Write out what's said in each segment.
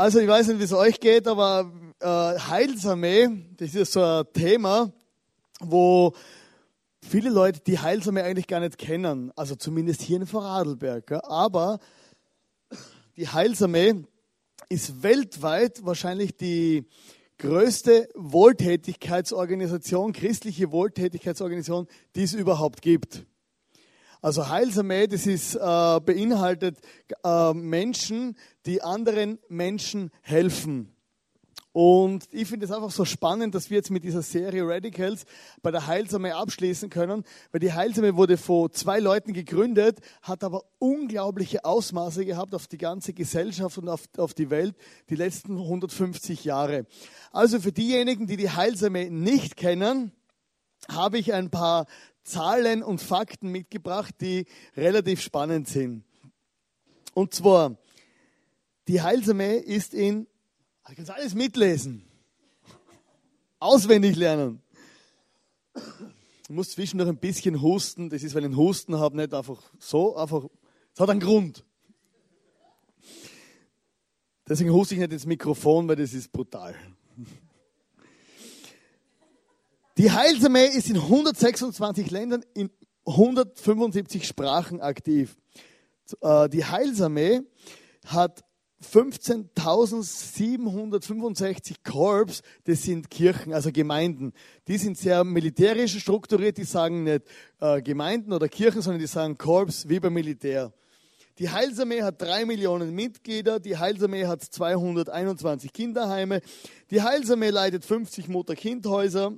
Also ich weiß nicht, wie es euch geht, aber äh, Heilsarmee, das ist so ein Thema, wo viele Leute die Heilsarmee eigentlich gar nicht kennen. Also zumindest hier in Vorarlberg. Ja. Aber die Heilsarmee ist weltweit wahrscheinlich die größte Wohltätigkeitsorganisation, christliche Wohltätigkeitsorganisation, die es überhaupt gibt. Also Heilsarmee, das ist, äh, beinhaltet äh, Menschen, die anderen Menschen helfen. Und ich finde es einfach so spannend, dass wir jetzt mit dieser Serie Radicals bei der Heilsame abschließen können, weil die Heilsame wurde von zwei Leuten gegründet, hat aber unglaubliche Ausmaße gehabt auf die ganze Gesellschaft und auf, auf die Welt die letzten 150 Jahre. Also für diejenigen, die die Heilsame nicht kennen, habe ich ein paar Zahlen und Fakten mitgebracht, die relativ spannend sind. Und zwar, die Heilsame ist in Du kannst alles mitlesen. Auswendig lernen. Du musst zwischendurch ein bisschen husten. Das ist, weil ich einen Husten habe, nicht einfach so, einfach. Es hat einen Grund. Deswegen huste ich nicht ins Mikrofon, weil das ist brutal. Die Heilsarmee ist in 126 Ländern in 175 Sprachen aktiv. Äh, die Heilsarmee hat 15.765 Korps, das sind Kirchen, also Gemeinden. Die sind sehr militärisch strukturiert, die sagen nicht äh, Gemeinden oder Kirchen, sondern die sagen Korps wie beim Militär. Die Heilsarmee hat drei Millionen Mitglieder, die Heilsarmee hat 221 Kinderheime, die Heilsarmee leitet 50 Mutter-Kind-Häuser,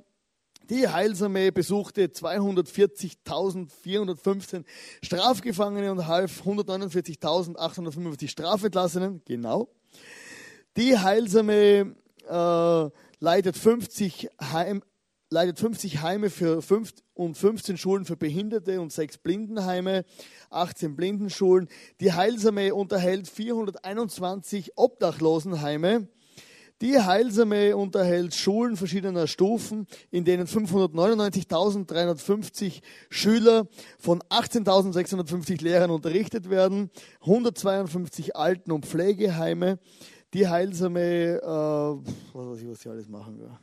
die Heilsarmee besuchte 240.415 Strafgefangene und half 149.855 Strafentlassenen. Genau. Die Heilsarmee äh, leitet 50 Heim, leitet 50 Heime für 5 und 15 Schulen für Behinderte und 6 Blindenheime, 18 Blindenschulen. Die Heilsarmee unterhält 421 Obdachlosenheime. Die Heilsame unterhält Schulen verschiedener Stufen, in denen 599.350 Schüler von 18.650 Lehrern unterrichtet werden, 152 Alten- und Pflegeheime. Die Heilsame, äh, was weiß ich, was sie alles machen. Ja.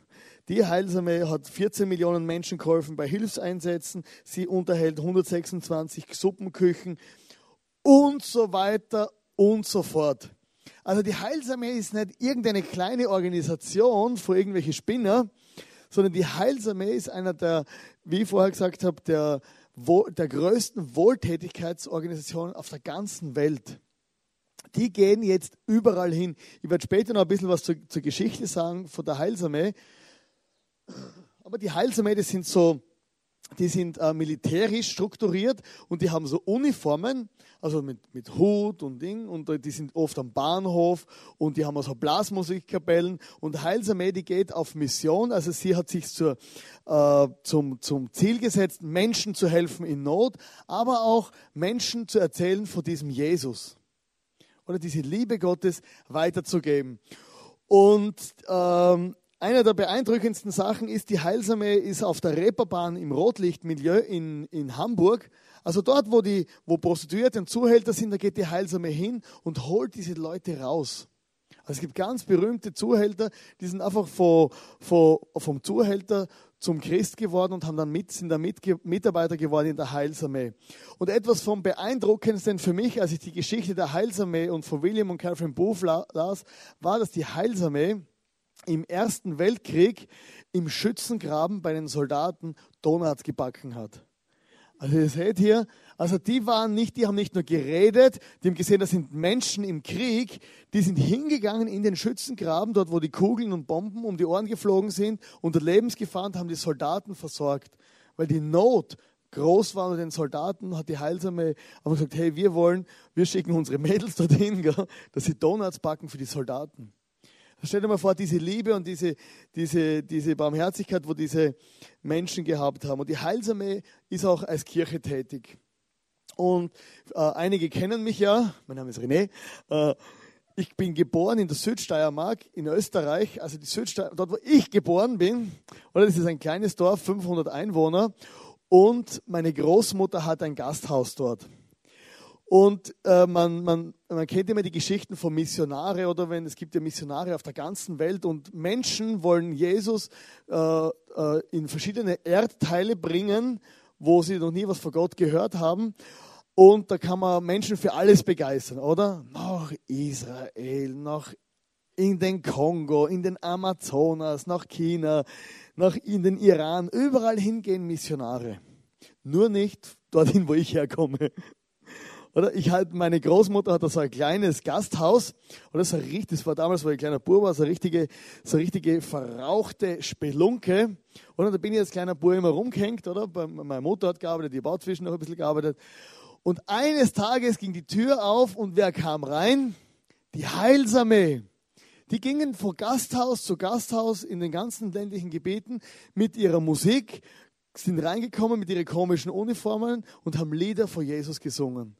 Die Heilsame hat 14 Millionen Menschen geholfen bei Hilfseinsätzen. Sie unterhält 126 Suppenküchen und so weiter und so fort. Also die Heilsame ist nicht irgendeine kleine Organisation für irgendwelche Spinner, sondern die Heilsame ist einer der, wie ich vorher gesagt habe, der, der größten Wohltätigkeitsorganisationen auf der ganzen Welt. Die gehen jetzt überall hin. Ich werde später noch ein bisschen was zur, zur Geschichte sagen von der Heilsame. Aber die Heilsame, das sind so die sind äh, militärisch strukturiert und die haben so Uniformen, also mit, mit Hut und Ding und äh, die sind oft am Bahnhof und die haben also Blasmusikkapellen und Heilsarmee, die geht auf Mission, also sie hat sich zur, äh, zum, zum Ziel gesetzt, Menschen zu helfen in Not, aber auch Menschen zu erzählen von diesem Jesus oder diese Liebe Gottes weiterzugeben. Und ähm, eine der beeindruckendsten Sachen ist, die Heilsame ist auf der Reeperbahn im Rotlichtmilieu in, in Hamburg. Also dort, wo, die, wo Prostituierte und Zuhälter sind, da geht die Heilsame hin und holt diese Leute raus. Also es gibt ganz berühmte Zuhälter, die sind einfach von, von, vom Zuhälter zum Christ geworden und haben dann mit, sind dann mit, Mitarbeiter geworden in der Heilsarmee. Und etwas vom Beeindruckendsten für mich, als ich die Geschichte der Heilsarmee und von William und Catherine Booth las, war, dass die Heilsarmee im Ersten Weltkrieg im Schützengraben bei den Soldaten Donuts gebacken hat. Also ihr seht hier, also die waren nicht, die haben nicht nur geredet, die haben gesehen, das sind Menschen im Krieg, die sind hingegangen in den Schützengraben, dort wo die Kugeln und Bomben um die Ohren geflogen sind, unter Lebensgefahr und haben die Soldaten versorgt. Weil die Not groß war unter den Soldaten, hat die Heilsame aber gesagt, hey, wir wollen, wir schicken unsere Mädels dorthin, gell, dass sie Donuts backen für die Soldaten. Stell dir mal vor, diese Liebe und diese, diese, diese Barmherzigkeit, wo diese Menschen gehabt haben. Und die Heilsame ist auch als Kirche tätig. Und äh, einige kennen mich ja, mein Name ist René. Äh, ich bin geboren in der Südsteiermark in Österreich, also die Südsteiermark, dort wo ich geboren bin. Oder das ist ein kleines Dorf, 500 Einwohner. Und meine Großmutter hat ein Gasthaus dort. Und äh, man, man, man kennt immer die Geschichten von Missionare oder wenn es gibt ja Missionare auf der ganzen Welt und Menschen wollen Jesus äh, äh, in verschiedene Erdteile bringen, wo sie noch nie was von Gott gehört haben. Und da kann man Menschen für alles begeistern, oder? Nach Israel, nach in den Kongo, in den Amazonas, nach China, nach in den Iran, überall hingehen Missionare. Nur nicht dorthin, wo ich herkomme. Oder ich halt, meine Großmutter hatte so ein kleines Gasthaus. Das, war richtig, das war damals, wo ich ein kleiner Bub war, so eine richtige, so eine richtige verrauchte Spelunke. Und da bin ich als kleiner Bub immer rumgehängt, oder? Meine Mutter hat gearbeitet, die Bauzwischen noch ein bisschen gearbeitet. Und eines Tages ging die Tür auf und wer kam rein? Die Heilsame. Die gingen von Gasthaus zu Gasthaus in den ganzen ländlichen Gebieten mit ihrer Musik, sind reingekommen mit ihren komischen Uniformen und haben Lieder vor Jesus gesungen.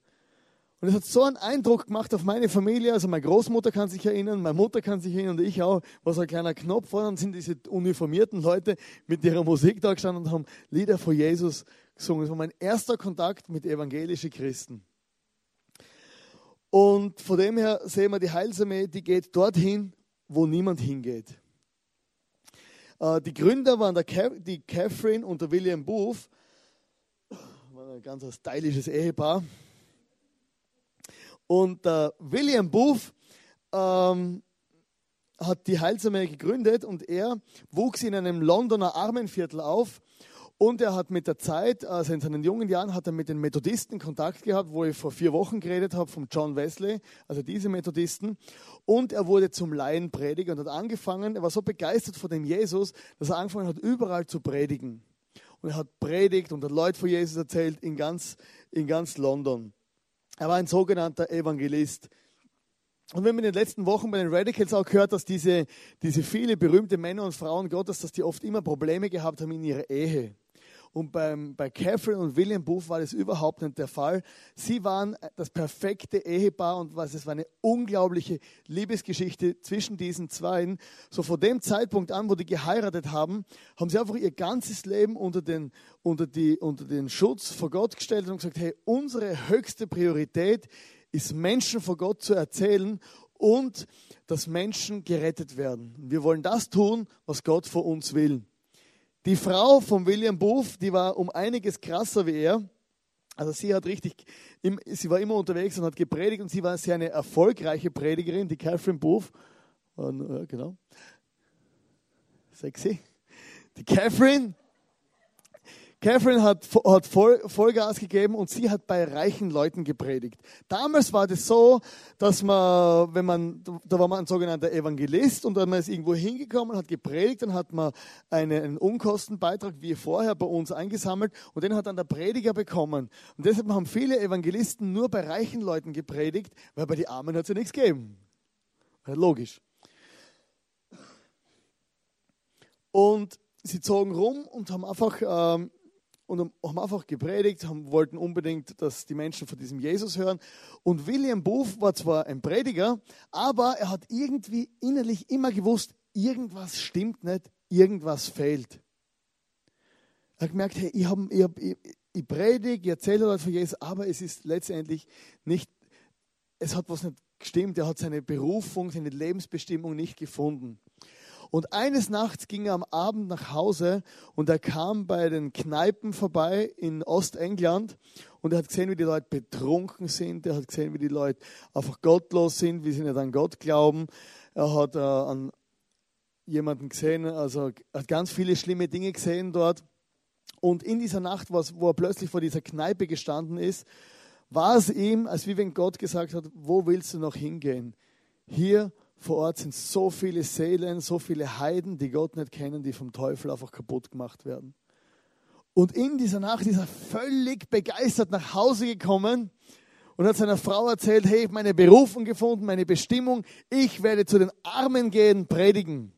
Und es hat so einen Eindruck gemacht auf meine Familie. Also meine Großmutter kann sich erinnern, meine Mutter kann sich erinnern und ich auch. War so ein kleiner Knopf und dann sind diese uniformierten Leute mit ihrer Musik da gestanden und haben Lieder vor Jesus gesungen. Das war mein erster Kontakt mit evangelischen Christen. Und von dem her sehen wir, die Heilsame, die geht dorthin, wo niemand hingeht. Äh, die Gründer waren der die Catherine und der William Booth. War ein ganz stylisches Ehepaar. Und äh, William Booth ähm, hat die Heilsame gegründet und er wuchs in einem Londoner Armenviertel auf und er hat mit der Zeit, also in seinen jungen Jahren, hat er mit den Methodisten Kontakt gehabt, wo ich vor vier Wochen geredet habe, vom John Wesley, also diese Methodisten. Und er wurde zum Laienprediger und hat angefangen, er war so begeistert von dem Jesus, dass er angefangen hat, überall zu predigen. Und er hat predigt und hat Leute von Jesus erzählt in ganz, in ganz London. Er war ein sogenannter Evangelist. Und wenn man in den letzten Wochen bei den Radicals auch gehört, dass diese, diese viele berühmte Männer und Frauen Gottes, dass die oft immer Probleme gehabt haben in ihrer Ehe. Und beim, bei Catherine und William Booth war das überhaupt nicht der Fall. Sie waren das perfekte Ehepaar und was, es war eine unglaubliche Liebesgeschichte zwischen diesen Zweien. So von dem Zeitpunkt an, wo die geheiratet haben, haben sie einfach ihr ganzes Leben unter den, unter die, unter den Schutz vor Gott gestellt und gesagt, hey, unsere höchste Priorität ist Menschen vor Gott zu erzählen und dass Menschen gerettet werden. Wir wollen das tun, was Gott vor uns will. Die Frau von William Booth, die war um einiges krasser wie er. Also sie hat richtig, sie war immer unterwegs und hat gepredigt und sie war sehr eine erfolgreiche Predigerin, die Catherine Booth. Und, äh, genau. Sexy. Die Catherine, Catherine hat, hat Voll, Vollgas gegeben und sie hat bei reichen Leuten gepredigt. Damals war das so, dass man, wenn man, da war man ein sogenannter Evangelist und dann man ist irgendwo hingekommen, hat gepredigt, dann hat man eine, einen Unkostenbeitrag wie vorher bei uns eingesammelt und den hat dann der Prediger bekommen. Und deshalb haben viele Evangelisten nur bei reichen Leuten gepredigt, weil bei den Armen hat es ja nichts gegeben. Logisch. Und sie zogen rum und haben einfach ähm, und haben einfach gepredigt, haben, wollten unbedingt, dass die Menschen von diesem Jesus hören. Und William Booth war zwar ein Prediger, aber er hat irgendwie innerlich immer gewusst, irgendwas stimmt nicht, irgendwas fehlt. Er hat gemerkt, hey, ich, hab, ich, hab, ich, ich predige, ich erzähle Leute von Jesus, aber es ist letztendlich nicht, es hat was nicht gestimmt, er hat seine Berufung, seine Lebensbestimmung nicht gefunden. Und eines Nachts ging er am Abend nach Hause und er kam bei den Kneipen vorbei in Ostengland und er hat gesehen, wie die Leute betrunken sind. Er hat gesehen, wie die Leute einfach gottlos sind, wie sie nicht an Gott glauben. Er hat äh, an jemanden gesehen, also hat ganz viele schlimme Dinge gesehen dort. Und in dieser Nacht, wo er plötzlich vor dieser Kneipe gestanden ist, war es ihm, als wie wenn Gott gesagt hat, wo willst du noch hingehen? Hier vor Ort sind so viele Seelen, so viele Heiden, die Gott nicht kennen, die vom Teufel einfach kaputt gemacht werden. Und in dieser Nacht ist er völlig begeistert nach Hause gekommen und hat seiner Frau erzählt, hey, ich habe meine Berufung gefunden, meine Bestimmung, ich werde zu den Armen gehen, predigen.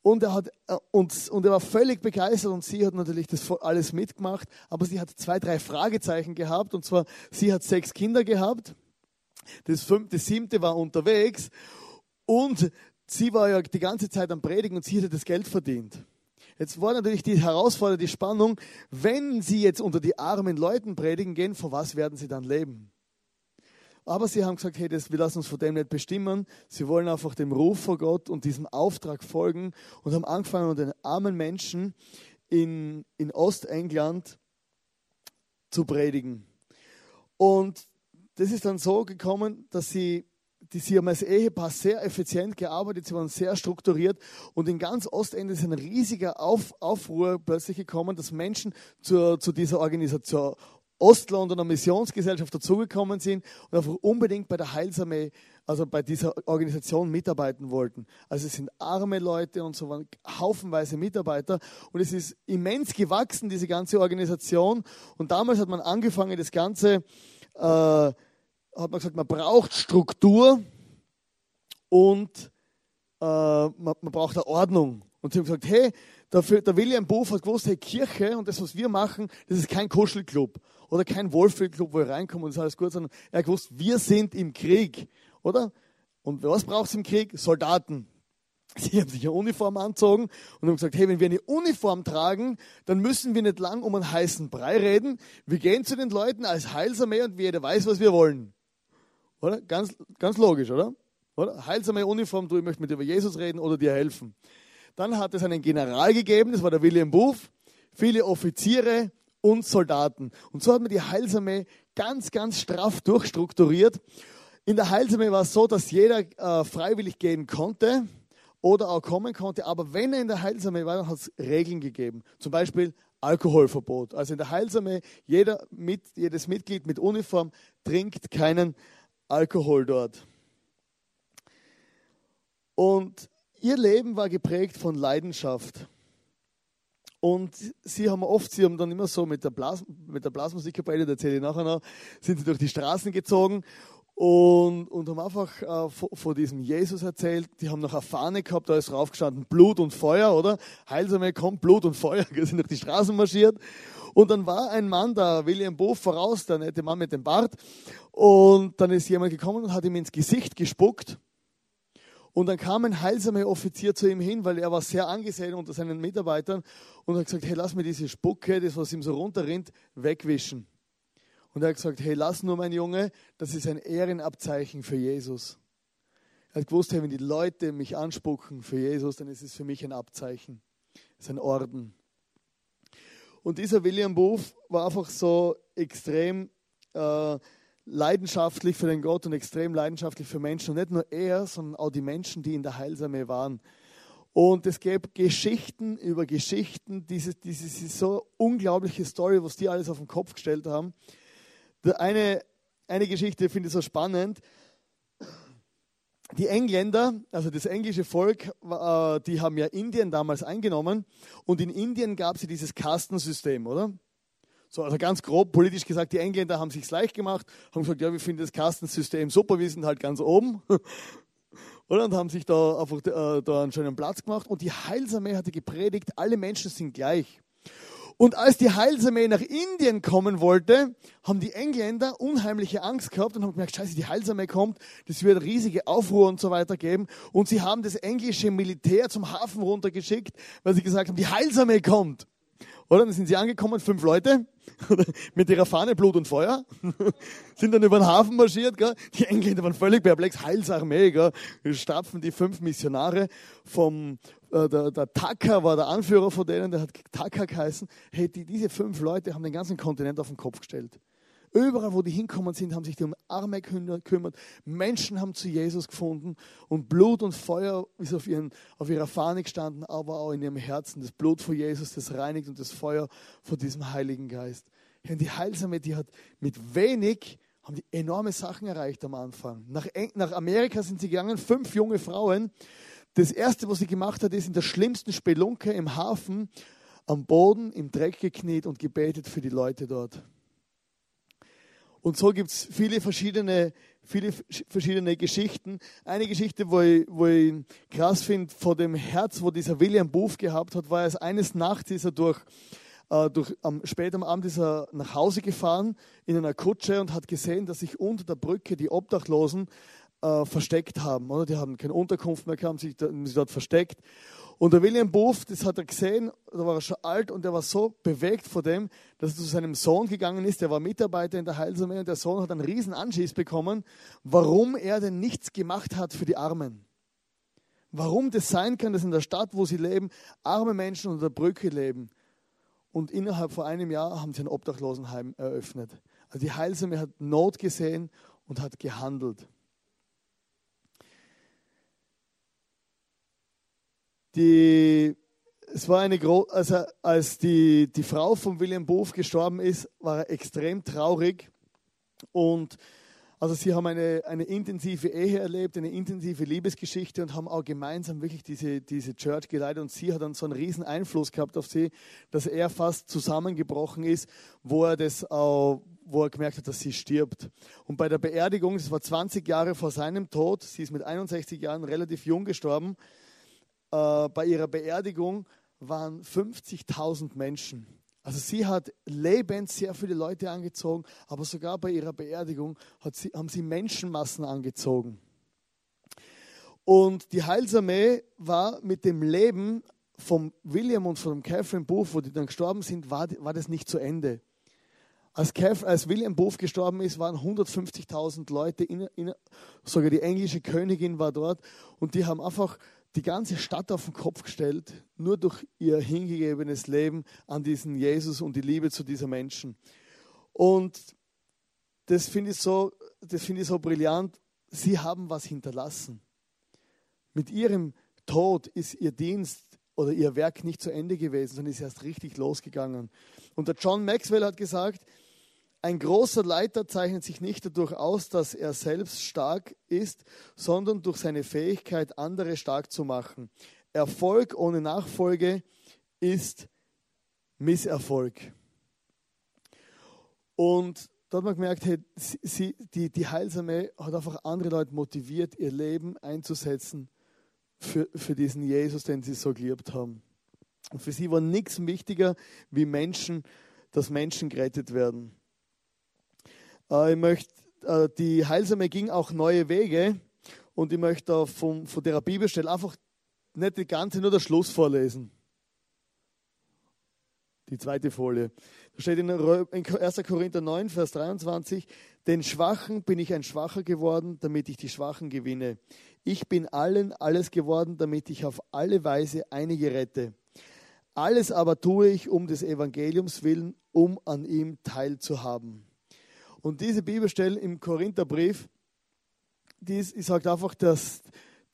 Und er, hat, äh, und, und er war völlig begeistert und sie hat natürlich das alles mitgemacht, aber sie hat zwei, drei Fragezeichen gehabt und zwar, sie hat sechs Kinder gehabt, das, fünfte, siebte war unterwegs und sie war ja die ganze Zeit am Predigen und sie hatte das Geld verdient. Jetzt war natürlich die Herausforderung, die Spannung, wenn sie jetzt unter die armen Leuten predigen gehen, von was werden sie dann leben? Aber sie haben gesagt, hey, das, wir lassen uns von dem nicht bestimmen. Sie wollen einfach dem Ruf vor Gott und diesem Auftrag folgen und haben angefangen, den armen Menschen in, in Ostengland zu predigen. Und das ist dann so gekommen, dass sie, die, sie haben als Ehepaar sehr effizient gearbeitet, sie waren sehr strukturiert und in ganz Ostende ist ein riesiger Auf, Aufruhr plötzlich gekommen, dass Menschen zur, zu dieser Organisation Ostlondoner Missionsgesellschaft dazugekommen sind und einfach unbedingt bei der Heilsarmee, also bei dieser Organisation mitarbeiten wollten. Also es sind arme Leute und so waren haufenweise Mitarbeiter und es ist immens gewachsen, diese ganze Organisation. Und damals hat man angefangen, das Ganze, äh, hat man gesagt, man braucht Struktur und äh, man, man braucht eine Ordnung. Und sie haben gesagt, hey, Dafür, der William Buff hat gewusst, hey, Kirche und das, was wir machen, das ist kein Kuschelclub oder kein Wohlfühlclub, wo wir reinkommen und ist alles gut, sondern er hat gewusst, wir sind im Krieg, oder? Und was braucht es im Krieg? Soldaten. Sie haben sich eine Uniform anzogen und haben gesagt, hey, wenn wir eine Uniform tragen, dann müssen wir nicht lang um einen heißen Brei reden. Wir gehen zu den Leuten als Heilsarmee und jeder weiß, was wir wollen. Oder? Ganz, ganz logisch, oder? oder? Heilsarmee Uniform, du, ich möchte mit dir über Jesus reden oder dir helfen. Dann hat es einen General gegeben, das war der William Booth, viele Offiziere und Soldaten. Und so hat man die Heilsarmee ganz, ganz straff durchstrukturiert. In der Heilsarmee war es so, dass jeder äh, freiwillig gehen konnte oder auch kommen konnte. Aber wenn er in der Heilsarmee war, dann hat es Regeln gegeben. Zum Beispiel Alkoholverbot. Also in der Heilsarmee, jeder mit, jedes Mitglied mit Uniform trinkt keinen Alkohol dort. Und Ihr Leben war geprägt von Leidenschaft. Und sie haben oft, sie haben dann immer so mit der, Blas, mit der Blasmusikkapelle, da erzähle ich nachher noch, sind sie durch die Straßen gezogen und, und haben einfach äh, von, diesem Jesus erzählt. Die haben noch eine Fahne gehabt, da ist draufgestanden Blut und Feuer, oder? Heilsame kommt Blut und Feuer, sind durch die Straßen marschiert. Und dann war ein Mann, der William Boff voraus, der nette Mann mit dem Bart. Und dann ist jemand gekommen und hat ihm ins Gesicht gespuckt. Und dann kam ein heilsamer Offizier zu ihm hin, weil er war sehr angesehen unter seinen Mitarbeitern und hat gesagt, hey, lass mir diese Spucke, das, was ihm so runterrinnt, wegwischen. Und er hat gesagt, hey, lass nur, mein Junge, das ist ein Ehrenabzeichen für Jesus. Er hat gewusst, hey, wenn die Leute mich anspucken für Jesus, dann ist es für mich ein Abzeichen. Es ist ein Orden. Und dieser William Booth war einfach so extrem äh, leidenschaftlich für den Gott und extrem leidenschaftlich für Menschen. Und nicht nur er, sondern auch die Menschen, die in der Heilsame waren. Und es gäbe Geschichten über Geschichten, diese, diese, so unglaubliche Story, was die alles auf den Kopf gestellt haben. Eine, eine Geschichte finde ich so spannend. Die Engländer, also das englische Volk, äh, die haben ja Indien damals eingenommen und in Indien gab es ja dieses Kastensystem, oder? So, also ganz grob politisch gesagt, die Engländer haben sich leicht gemacht, haben gesagt, ja, wir finden das Kastensystem super, wir sind halt ganz oben. Und haben sich da einfach äh, da einen schönen Platz gemacht. Und die Heilsarmee hatte gepredigt, alle Menschen sind gleich. Und als die Heilsarmee nach Indien kommen wollte, haben die Engländer unheimliche Angst gehabt und haben gemerkt, scheiße, die Heilsarmee kommt, das wird riesige Aufruhr und so weiter geben. Und sie haben das englische Militär zum Hafen runtergeschickt, weil sie gesagt haben, die Heilsarmee kommt. Oder? Dann sind sie angekommen, fünf Leute, mit ihrer Fahne Blut und Feuer, sind dann über den Hafen marschiert, gell? Die Engländer waren völlig perplex, Heilsarmee, gell? Stapfen die fünf Missionare vom, der, der Taka war der Anführer von denen, der hat Taka geheißen. Hey, die, diese fünf Leute haben den ganzen Kontinent auf den Kopf gestellt. Überall, wo die hinkommen sind, haben sich die um Arme gekümmert. Menschen haben zu Jesus gefunden und Blut und Feuer ist auf, ihren, auf ihrer Fahne gestanden, aber auch in ihrem Herzen. Das Blut von Jesus, das reinigt und das Feuer von diesem Heiligen Geist. Ja, die Heilsame, die hat mit wenig haben die enorme Sachen erreicht am Anfang. Nach, nach Amerika sind sie gegangen, fünf junge Frauen. Das erste, was sie gemacht hat, ist in der schlimmsten Spelunke im Hafen am Boden im Dreck gekniet und gebetet für die Leute dort. Und so gibt es viele verschiedene, viele verschiedene Geschichten. Eine Geschichte, wo ich, wo ich krass finde, vor dem Herz, wo dieser William Booth gehabt hat, war es eines Nachts ist er durch, äh, durch am, spät am Abend ist er nach Hause gefahren in einer Kutsche und hat gesehen, dass sich unter der Brücke die Obdachlosen äh, versteckt haben. Oder? Die haben keine Unterkunft mehr gehabt, sich, haben sich dort versteckt. Und der William Booth, das hat er gesehen, da war er schon alt und er war so bewegt vor dem, dass er zu seinem Sohn gegangen ist, der war Mitarbeiter in der Heilsarmee und der Sohn hat einen riesen Anschiss bekommen, warum er denn nichts gemacht hat für die Armen. Warum das sein kann, dass in der Stadt, wo sie leben, arme Menschen unter der Brücke leben. Und innerhalb von einem Jahr haben sie ein Obdachlosenheim eröffnet. Also die Heilsame hat Not gesehen und hat gehandelt. Die, es war eine Gro also als die, die Frau von William Booth gestorben ist, war er extrem traurig. Und also sie haben eine, eine intensive Ehe erlebt, eine intensive Liebesgeschichte und haben auch gemeinsam wirklich diese, diese Church geleitet. Und sie hat dann so einen riesen Einfluss gehabt auf sie, dass er fast zusammengebrochen ist, wo er das auch, wo er gemerkt hat, dass sie stirbt. Und bei der Beerdigung, das war 20 Jahre vor seinem Tod, sie ist mit 61 Jahren relativ jung gestorben, äh, bei ihrer Beerdigung waren 50.000 Menschen. Also sie hat lebend sehr viele Leute angezogen, aber sogar bei ihrer Beerdigung sie, haben sie Menschenmassen angezogen. Und die Heilsarmee war mit dem Leben von William und von Catherine Booth, wo die dann gestorben sind, war, war das nicht zu Ende. Als, Kev, als William Booth gestorben ist, waren 150.000 Leute, in, in, sogar die englische Königin war dort und die haben einfach die ganze Stadt auf den Kopf gestellt, nur durch ihr hingegebenes Leben an diesen Jesus und die Liebe zu dieser Menschen. Und das finde ich, so, find ich so brillant. Sie haben was hinterlassen. Mit ihrem Tod ist ihr Dienst oder ihr Werk nicht zu Ende gewesen, sondern ist erst richtig losgegangen. Und der John Maxwell hat gesagt, ein großer Leiter zeichnet sich nicht dadurch aus, dass er selbst stark ist, sondern durch seine Fähigkeit, andere stark zu machen. Erfolg ohne Nachfolge ist Misserfolg. Und da hat man gemerkt, hey, sie, die, die Heilsame hat einfach andere Leute motiviert, ihr Leben einzusetzen für, für diesen Jesus, den sie so geliebt haben. Und für sie war nichts wichtiger, wie Menschen, dass Menschen gerettet werden. Äh, ich möchte, äh, die Heilsame ging auch neue Wege und ich möchte von, von der Bibelstelle einfach nicht die ganze, nur der Schluss vorlesen. Die zweite Folie. Da steht in 1. Korinther 9, Vers 23, den Schwachen bin ich ein Schwacher geworden, damit ich die Schwachen gewinne. Ich bin allen alles geworden, damit ich auf alle Weise einige rette. Alles aber tue ich um des Evangeliums willen, um an ihm teilzuhaben. Und diese Bibelstelle im Korintherbrief, die, ist, die sagt einfach, dass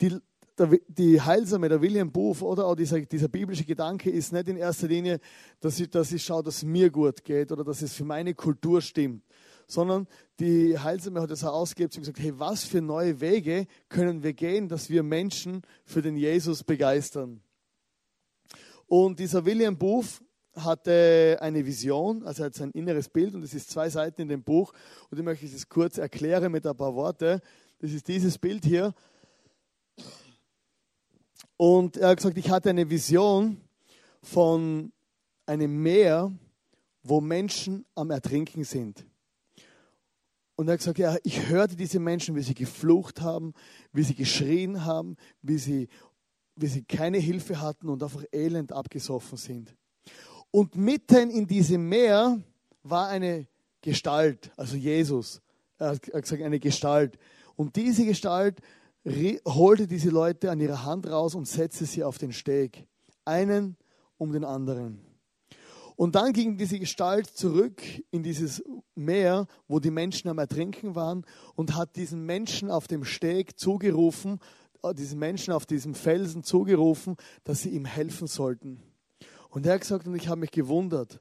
die, der, die Heilsame, der William Booth oder auch dieser, dieser biblische Gedanke ist nicht in erster Linie, dass ich, dass ich schaue, dass es mir gut geht oder dass es für meine Kultur stimmt, sondern die Heilsame hat es herausgegeben und gesagt, hey, was für neue Wege können wir gehen, dass wir Menschen für den Jesus begeistern. Und dieser William Booth hatte eine Vision, also hat sein inneres Bild und es ist zwei Seiten in dem Buch und ich möchte es kurz erklären mit ein paar Worte. Das ist dieses Bild hier. Und er hat gesagt, ich hatte eine Vision von einem Meer, wo Menschen am Ertrinken sind. Und er hat gesagt, ja, ich hörte diese Menschen, wie sie geflucht haben, wie sie geschrien haben, wie sie, wie sie keine Hilfe hatten und einfach elend abgesoffen sind. Und mitten in diesem Meer war eine Gestalt, also Jesus. Er hat gesagt, eine Gestalt. Und diese Gestalt holte diese Leute an ihrer Hand raus und setzte sie auf den Steg. Einen um den anderen. Und dann ging diese Gestalt zurück in dieses Meer, wo die Menschen am Ertrinken waren und hat diesen Menschen auf dem Steg zugerufen, äh, diesen Menschen auf diesem Felsen zugerufen, dass sie ihm helfen sollten. Und er hat gesagt, und ich habe mich gewundert,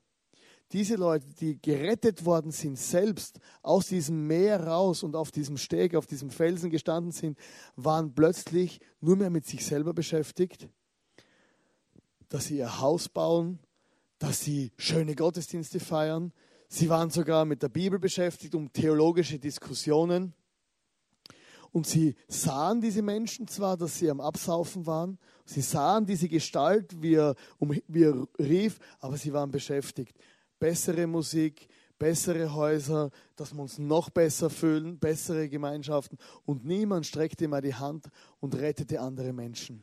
diese Leute, die gerettet worden sind, selbst aus diesem Meer raus und auf diesem Steg, auf diesem Felsen gestanden sind, waren plötzlich nur mehr mit sich selber beschäftigt, dass sie ihr Haus bauen, dass sie schöne Gottesdienste feiern. Sie waren sogar mit der Bibel beschäftigt, um theologische Diskussionen. Und sie sahen diese Menschen zwar, dass sie am Absaufen waren, sie sahen diese Gestalt, wie er, um, wie er rief, aber sie waren beschäftigt. Bessere Musik, bessere Häuser, dass wir uns noch besser fühlen, bessere Gemeinschaften und niemand streckte mal die Hand und rettete andere Menschen.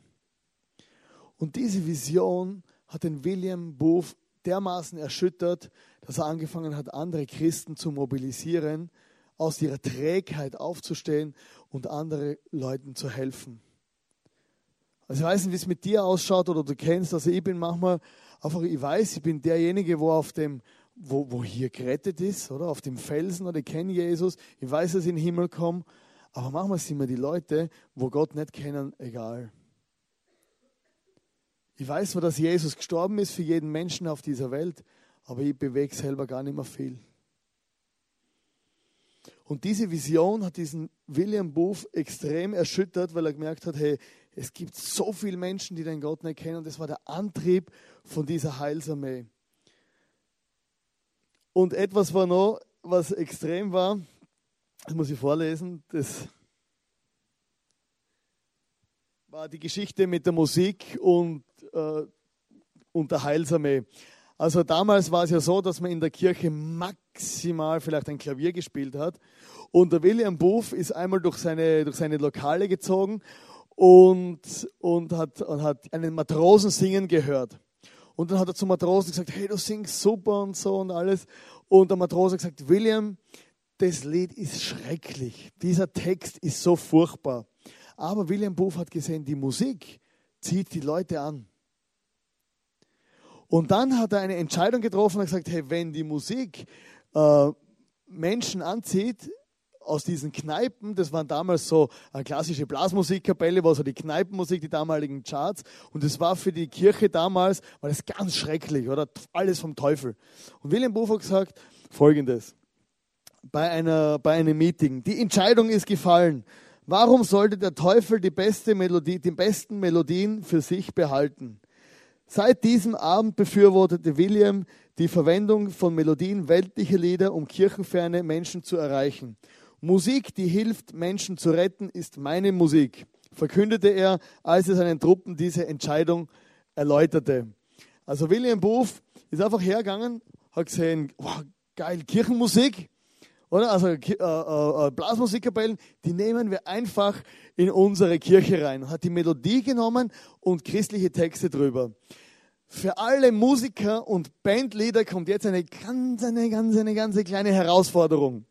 Und diese Vision hat den William Booth dermaßen erschüttert, dass er angefangen hat, andere Christen zu mobilisieren, aus ihrer Trägheit aufzustehen und anderen Leuten zu helfen. Also ich weiß nicht, wie es mit dir ausschaut oder du kennst, also ich bin manchmal einfach, ich weiß, ich bin derjenige, wo auf dem, wo, wo hier gerettet ist, oder auf dem Felsen, oder ich kenne Jesus, ich weiß, dass ich in den Himmel komme, aber manchmal sind mir die Leute, wo Gott nicht kennen, egal. Ich weiß zwar, dass Jesus gestorben ist für jeden Menschen auf dieser Welt, aber ich bewege selber gar nicht mehr viel. Und diese Vision hat diesen William Booth extrem erschüttert, weil er gemerkt hat, hey, es gibt so viele Menschen, die den Gott nicht kennen. Und das war der Antrieb von dieser Heilsarmee. Und etwas war noch, was extrem war, das muss ich vorlesen, das war die Geschichte mit der Musik und, äh, und der Heilsarmee. Also damals war es ja so, dass man in der Kirche maximal vielleicht ein Klavier gespielt hat. Und der William Booth ist einmal durch seine, durch seine Lokale gezogen und, und, hat, und hat einen Matrosen singen gehört. Und dann hat er zum Matrosen gesagt, hey, du singst super und so und alles. Und der Matrose hat gesagt, William, das Lied ist schrecklich. Dieser Text ist so furchtbar. Aber William Booth hat gesehen, die Musik zieht die Leute an. Und dann hat er eine Entscheidung getroffen und gesagt, hey, wenn die Musik äh, Menschen anzieht, aus diesen Kneipen, das waren damals so eine klassische Blasmusikkapelle, war so die Kneipenmusik, die damaligen Charts. Und das war für die Kirche damals, war das ganz schrecklich, oder? Alles vom Teufel. Und William Buff hat gesagt, folgendes. Bei, einer, bei einem Meeting. Die Entscheidung ist gefallen. Warum sollte der Teufel die, beste Melodie, die besten Melodien für sich behalten? Seit diesem Abend befürwortete William die Verwendung von Melodien weltlicher Lieder, um kirchenferne Menschen zu erreichen. Musik, die hilft, Menschen zu retten, ist meine Musik, verkündete er, als er seinen Truppen diese Entscheidung erläuterte. Also William Booth ist einfach hergegangen, hat gesehen, wow, geil, Kirchenmusik, oder? Also äh, äh, äh, Blasmusikkapellen, die nehmen wir einfach in unsere Kirche rein. Hat die Melodie genommen und christliche Texte drüber. Für alle Musiker und Bandleader kommt jetzt eine ganz, eine ganz, eine ganz kleine Herausforderung.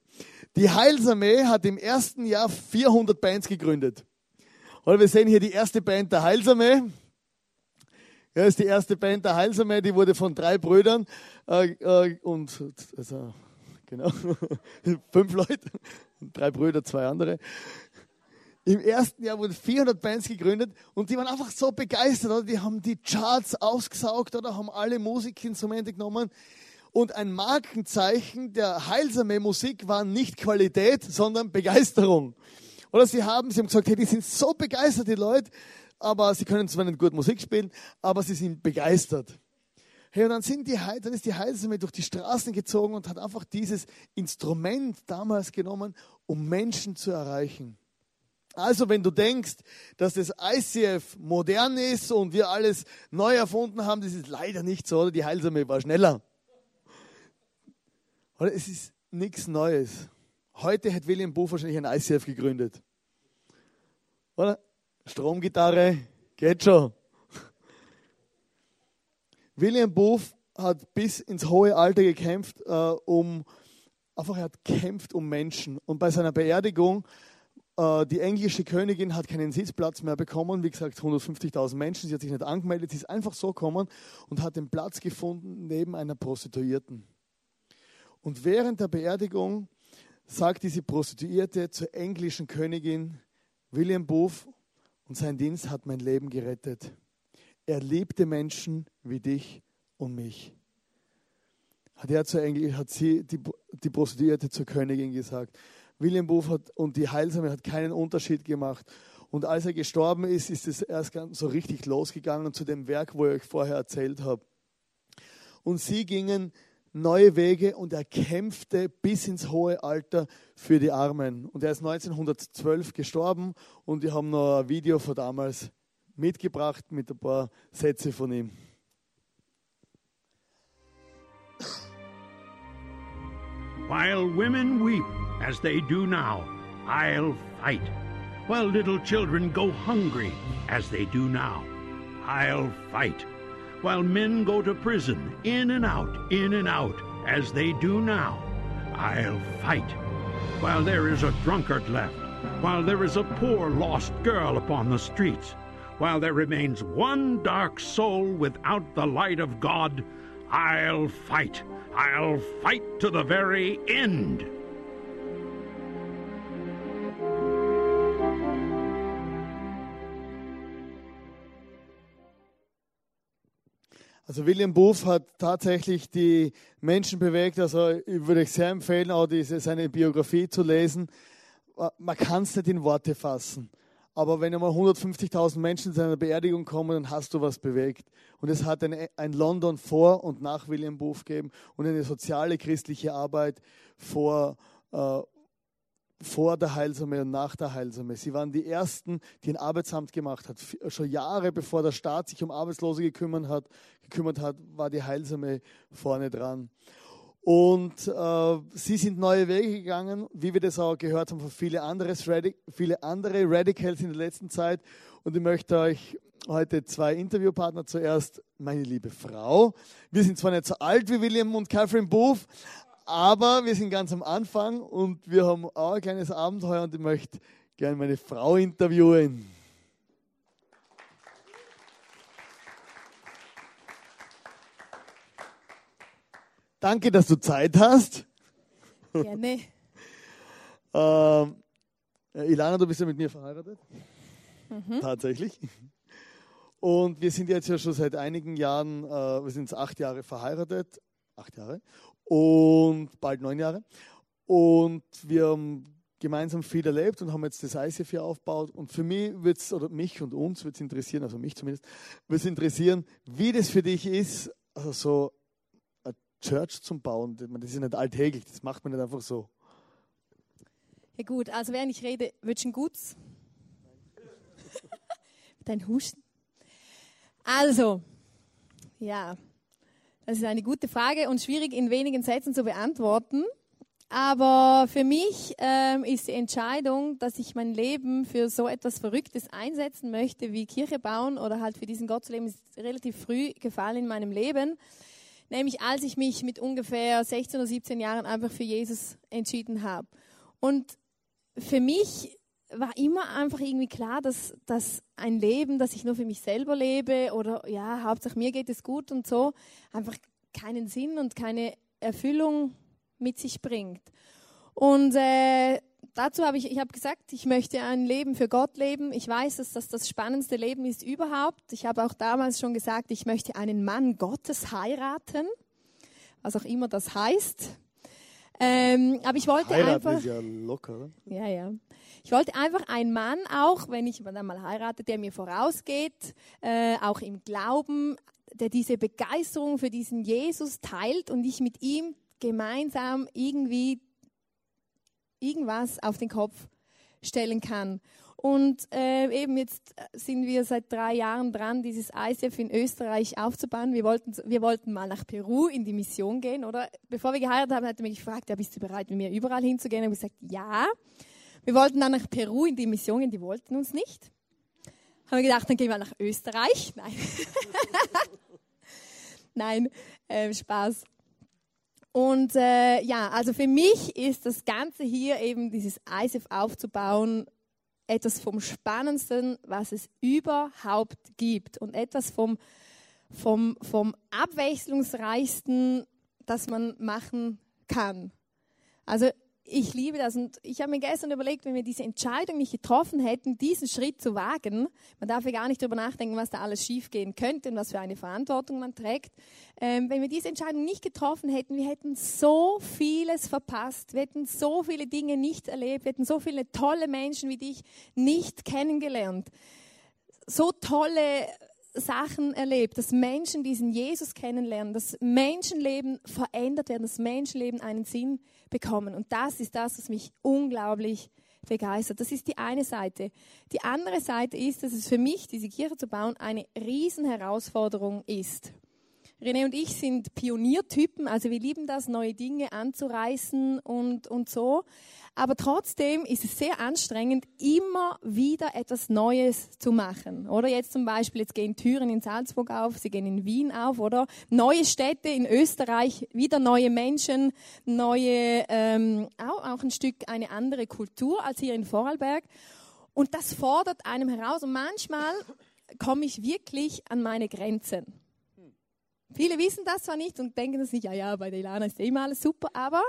Die Heilsarmee hat im ersten Jahr 400 Bands gegründet. Und wir sehen hier die erste Band der Heilsarmee. Ja, ist die erste Band der Heilsarmee, die wurde von drei Brüdern äh, äh, und also, genau, fünf Leute, drei Brüder, zwei andere. Im ersten Jahr wurden 400 Bands gegründet und die waren einfach so begeistert, oder? die haben die Charts ausgesaugt oder haben alle Musikinstrumente genommen. Und ein Markenzeichen der heilsame Musik war nicht Qualität, sondern Begeisterung. Oder sie haben, sie haben gesagt, hey, die sind so begeistert, die Leute, aber sie können zwar nicht gut Musik spielen, aber sie sind begeistert. Hey, und dann, sind die, dann ist die Heilsame durch die Straßen gezogen und hat einfach dieses Instrument damals genommen, um Menschen zu erreichen. Also, wenn du denkst, dass das ICF modern ist und wir alles neu erfunden haben, das ist leider nicht so. Die Heilsame war schneller. Oder es ist nichts Neues. Heute hätte William Buff wahrscheinlich ein ICF gegründet. Oder? Stromgitarre, geht schon. William Booth hat bis ins hohe Alter gekämpft, äh, um einfach er hat gekämpft um Menschen. Und bei seiner Beerdigung, äh, die englische Königin hat keinen Sitzplatz mehr bekommen. Wie gesagt, 150.000 Menschen. Sie hat sich nicht angemeldet. Sie ist einfach so gekommen und hat den Platz gefunden neben einer Prostituierten. Und während der Beerdigung sagt diese Prostituierte zur englischen Königin, William Booth und sein Dienst hat mein Leben gerettet. Er liebte Menschen wie dich und mich. Hat er zur Engel, hat sie, die, die Prostituierte zur Königin gesagt. William Booth hat, und die Heilsame hat keinen Unterschied gemacht. Und als er gestorben ist, ist es erst so richtig losgegangen zu dem Werk, wo ich euch vorher erzählt habe. Und sie gingen neue Wege und er kämpfte bis ins hohe Alter für die Armen. Und er ist 1912 gestorben und wir haben noch ein Video von damals mitgebracht mit ein paar Sätze von ihm. While women weep, as they do now, I'll fight. While little children go hungry, as they do now, I'll fight. While men go to prison, in and out, in and out, as they do now, I'll fight. While there is a drunkard left, while there is a poor lost girl upon the streets, while there remains one dark soul without the light of God, I'll fight. I'll fight to the very end. Also William Booth hat tatsächlich die Menschen bewegt. Also ich würde euch sehr empfehlen, auch diese, seine Biografie zu lesen. Man kann es nicht in Worte fassen. Aber wenn einmal 150.000 Menschen zu einer Beerdigung kommen, dann hast du was bewegt. Und es hat ein, ein London vor und nach William Booth gegeben und eine soziale christliche Arbeit vor, äh, vor der Heilsame und nach der Heilsame. Sie waren die Ersten, die ein Arbeitsamt gemacht hat. Schon Jahre bevor der Staat sich um Arbeitslose gekümmert hat, gekümmert hat war die Heilsame vorne dran. Und äh, sie sind neue Wege gegangen, wie wir das auch gehört haben von viele andere, viele andere Radicals in der letzten Zeit. Und ich möchte euch heute zwei Interviewpartner. Zuerst meine liebe Frau. Wir sind zwar nicht so alt wie William und Catherine Booth, aber wir sind ganz am Anfang und wir haben auch ein kleines Abenteuer und ich möchte gerne meine Frau interviewen. Danke, dass du Zeit hast. Gerne. ähm, Ilana, du bist ja mit mir verheiratet. Mhm. Tatsächlich. Und wir sind jetzt ja schon seit einigen Jahren, äh, wir sind jetzt acht Jahre verheiratet. Acht Jahre. Und bald neun Jahre. Und wir haben gemeinsam viel erlebt und haben jetzt das ICF hier aufgebaut. Und für mich wird es, oder mich und uns wird es interessieren, also mich zumindest, wird es interessieren, wie das für dich ist, also so Church zum Bauen. Das ist nicht alltäglich, das macht man nicht einfach so. Ja gut, also während ich rede, wird ein Guts? Dein Husten? Also, ja, das ist eine gute Frage und schwierig in wenigen Sätzen zu beantworten. Aber für mich ähm, ist die Entscheidung, dass ich mein Leben für so etwas Verrücktes einsetzen möchte, wie Kirche bauen oder halt für diesen Gott zu leben, ist relativ früh gefallen in meinem Leben. Nämlich als ich mich mit ungefähr 16 oder 17 Jahren einfach für Jesus entschieden habe. Und für mich war immer einfach irgendwie klar, dass, dass ein Leben, das ich nur für mich selber lebe oder ja, Hauptsache mir geht es gut und so, einfach keinen Sinn und keine Erfüllung mit sich bringt. Und äh, dazu habe ich, ich habe gesagt, ich möchte ein Leben für Gott leben. Ich weiß, dass das das spannendste Leben ist überhaupt. Ich habe auch damals schon gesagt, ich möchte einen Mann Gottes heiraten, was auch immer das heißt. Ähm, aber ich wollte Heiraten einfach. Ist ja locker? Ja, ja. Ich wollte einfach einen Mann auch, wenn ich dann mal heirate, der mir vorausgeht, äh, auch im Glauben, der diese Begeisterung für diesen Jesus teilt und ich mit ihm gemeinsam irgendwie irgendwas auf den Kopf stellen kann. Und äh, eben jetzt sind wir seit drei Jahren dran, dieses ICF in Österreich aufzubauen. Wir wollten, wir wollten mal nach Peru in die Mission gehen, oder? Bevor wir geheiratet haben, hat er mich gefragt, ja, bist du bereit, mit mir überall hinzugehen? Und ich gesagt, ja. Wir wollten dann nach Peru in die Mission gehen, die wollten uns nicht. Haben wir gedacht, dann gehen wir nach Österreich. Nein. Nein, äh, Spaß. Und äh, ja, also für mich ist das Ganze hier eben dieses ISF aufzubauen etwas vom Spannendsten, was es überhaupt gibt und etwas vom, vom, vom Abwechslungsreichsten, das man machen kann. Also ich liebe das und ich habe mir gestern überlegt, wenn wir diese Entscheidung nicht getroffen hätten, diesen Schritt zu wagen, man darf ja gar nicht darüber nachdenken, was da alles schiefgehen könnte und was für eine Verantwortung man trägt. Ähm, wenn wir diese Entscheidung nicht getroffen hätten, wir hätten so vieles verpasst, wir hätten so viele Dinge nicht erlebt, wir hätten so viele tolle Menschen wie dich nicht kennengelernt, so tolle Sachen erlebt, dass Menschen diesen Jesus kennenlernen, dass Menschenleben verändert werden, dass Menschenleben einen Sinn bekommen. Und das ist das, was mich unglaublich begeistert. Das ist die eine Seite. Die andere Seite ist, dass es für mich, diese Kirche zu bauen, eine Riesenherausforderung ist. René und ich sind Pioniertypen, also wir lieben das, neue Dinge anzureißen und, und so. Aber trotzdem ist es sehr anstrengend, immer wieder etwas Neues zu machen. Oder jetzt zum Beispiel, jetzt gehen Türen in Salzburg auf, sie gehen in Wien auf, oder? Neue Städte in Österreich, wieder neue Menschen, neue, ähm, auch, auch ein Stück eine andere Kultur als hier in Vorarlberg. Und das fordert einem heraus. Und manchmal komme ich wirklich an meine Grenzen. Viele wissen das zwar nicht und denken sich, ja, ja, bei der Ilana ist eh immer alles super, aber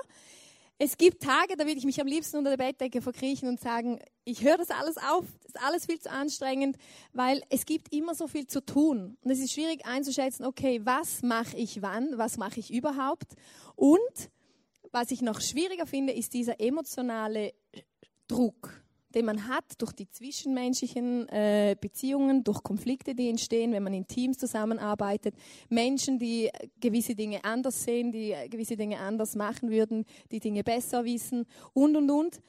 es gibt Tage, da würde ich mich am liebsten unter der Bettdecke verkriechen und sagen, ich höre das alles auf, das ist alles viel zu anstrengend, weil es gibt immer so viel zu tun. Und es ist schwierig einzuschätzen, okay, was mache ich wann, was mache ich überhaupt? Und was ich noch schwieriger finde, ist dieser emotionale Druck den man hat durch die zwischenmenschlichen äh, Beziehungen, durch Konflikte, die entstehen, wenn man in Teams zusammenarbeitet, Menschen, die gewisse Dinge anders sehen, die gewisse Dinge anders machen würden, die Dinge besser wissen und, und, und.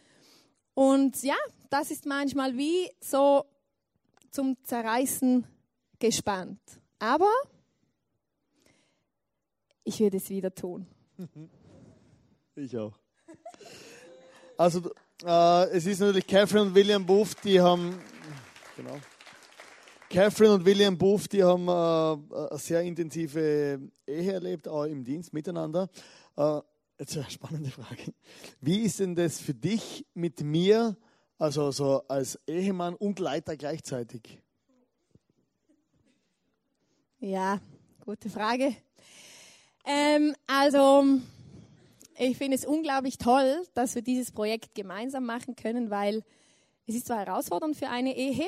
Und ja, das ist manchmal wie so zum Zerreißen gespannt. Aber ich werde es wieder tun. Ich auch. Also äh, es ist natürlich Catherine und William Booth, die haben, genau, Catherine und William Booth, die haben äh, eine sehr intensive Ehe erlebt, auch im Dienst miteinander. Äh, jetzt eine spannende Frage. Wie ist denn das für dich mit mir, also so als Ehemann und Leiter gleichzeitig? Ja, gute Frage. Ähm, also ich finde es unglaublich toll, dass wir dieses Projekt gemeinsam machen können, weil es ist zwar herausfordernd für eine Ehe,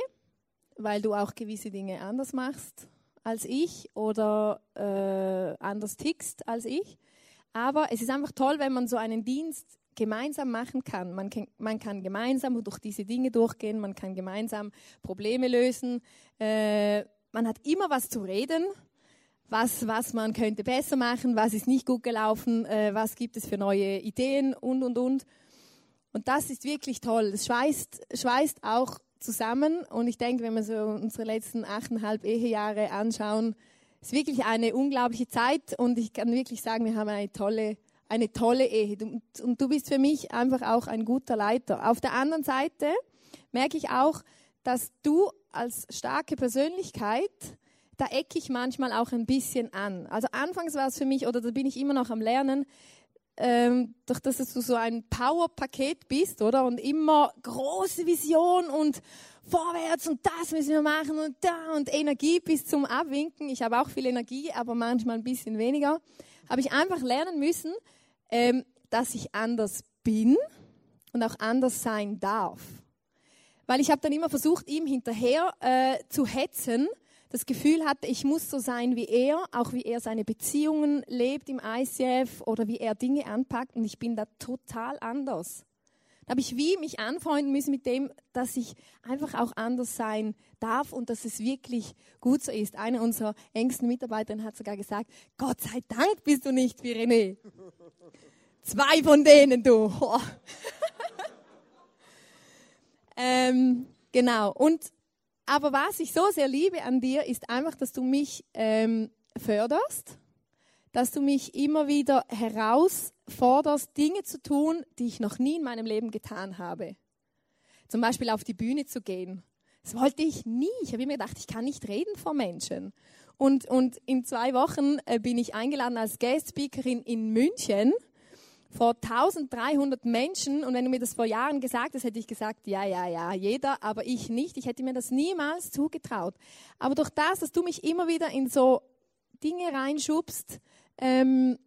weil du auch gewisse Dinge anders machst als ich oder äh, anders tickst als ich. Aber es ist einfach toll, wenn man so einen Dienst gemeinsam machen kann. Man, kann. man kann gemeinsam durch diese Dinge durchgehen, man kann gemeinsam Probleme lösen. Äh, man hat immer was zu reden was, was man könnte besser machen, was ist nicht gut gelaufen, äh, was gibt es für neue Ideen und, und, und. Und das ist wirklich toll. Das schweißt, schweißt auch zusammen. Und ich denke, wenn wir so unsere letzten achteinhalb Ehejahre anschauen, ist wirklich eine unglaubliche Zeit. Und ich kann wirklich sagen, wir haben eine tolle, eine tolle Ehe. Und, und du bist für mich einfach auch ein guter Leiter. Auf der anderen Seite merke ich auch, dass du als starke Persönlichkeit da ecke ich manchmal auch ein bisschen an. Also anfangs war es für mich, oder da bin ich immer noch am Lernen, ähm, durch das du so ein Power-Paket bist, oder? Und immer große Vision und vorwärts und das müssen wir machen und da und Energie bis zum Abwinken. Ich habe auch viel Energie, aber manchmal ein bisschen weniger. Habe ich einfach lernen müssen, ähm, dass ich anders bin und auch anders sein darf. Weil ich habe dann immer versucht, ihm hinterher äh, zu hetzen, das Gefühl hatte, ich muss so sein wie er, auch wie er seine Beziehungen lebt im ICF oder wie er Dinge anpackt und ich bin da total anders. Da habe ich wie mich anfreunden müssen mit dem, dass ich einfach auch anders sein darf und dass es wirklich gut so ist. Eine unserer engsten Mitarbeiterinnen hat sogar gesagt, Gott sei Dank bist du nicht wie René. Zwei von denen, du. ähm, genau. Und aber was ich so sehr liebe an dir, ist einfach, dass du mich ähm, förderst, dass du mich immer wieder herausforderst, Dinge zu tun, die ich noch nie in meinem Leben getan habe. Zum Beispiel auf die Bühne zu gehen. Das wollte ich nie. Ich habe immer gedacht, ich kann nicht reden vor Menschen. Und, und in zwei Wochen äh, bin ich eingeladen als Guest Speakerin in München vor 1300 Menschen und wenn du mir das vor Jahren gesagt hast, hätte ich gesagt, ja, ja, ja, jeder, aber ich nicht. Ich hätte mir das niemals zugetraut. Aber durch das, dass du mich immer wieder in so Dinge reinschubst, ähm,